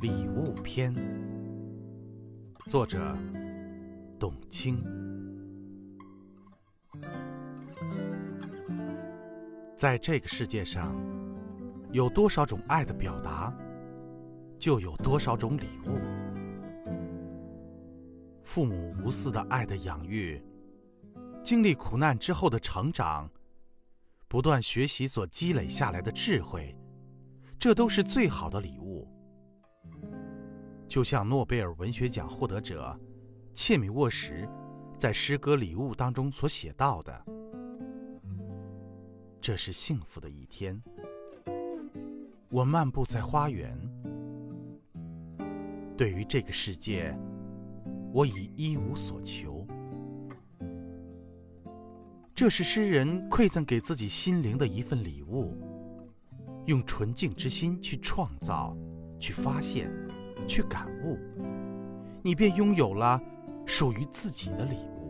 礼物篇，作者董卿。在这个世界上，有多少种爱的表达，就有多少种礼物。父母无私的爱的养育，经历苦难之后的成长，不断学习所积累下来的智慧，这都是最好的礼物。就像诺贝尔文学奖获得者切米沃什在诗歌《礼物》当中所写到的：“这是幸福的一天。我漫步在花园，对于这个世界，我已一无所求。这是诗人馈赠给自己心灵的一份礼物，用纯净之心去创造，去发现。”去感悟，你便拥有了属于自己的礼物。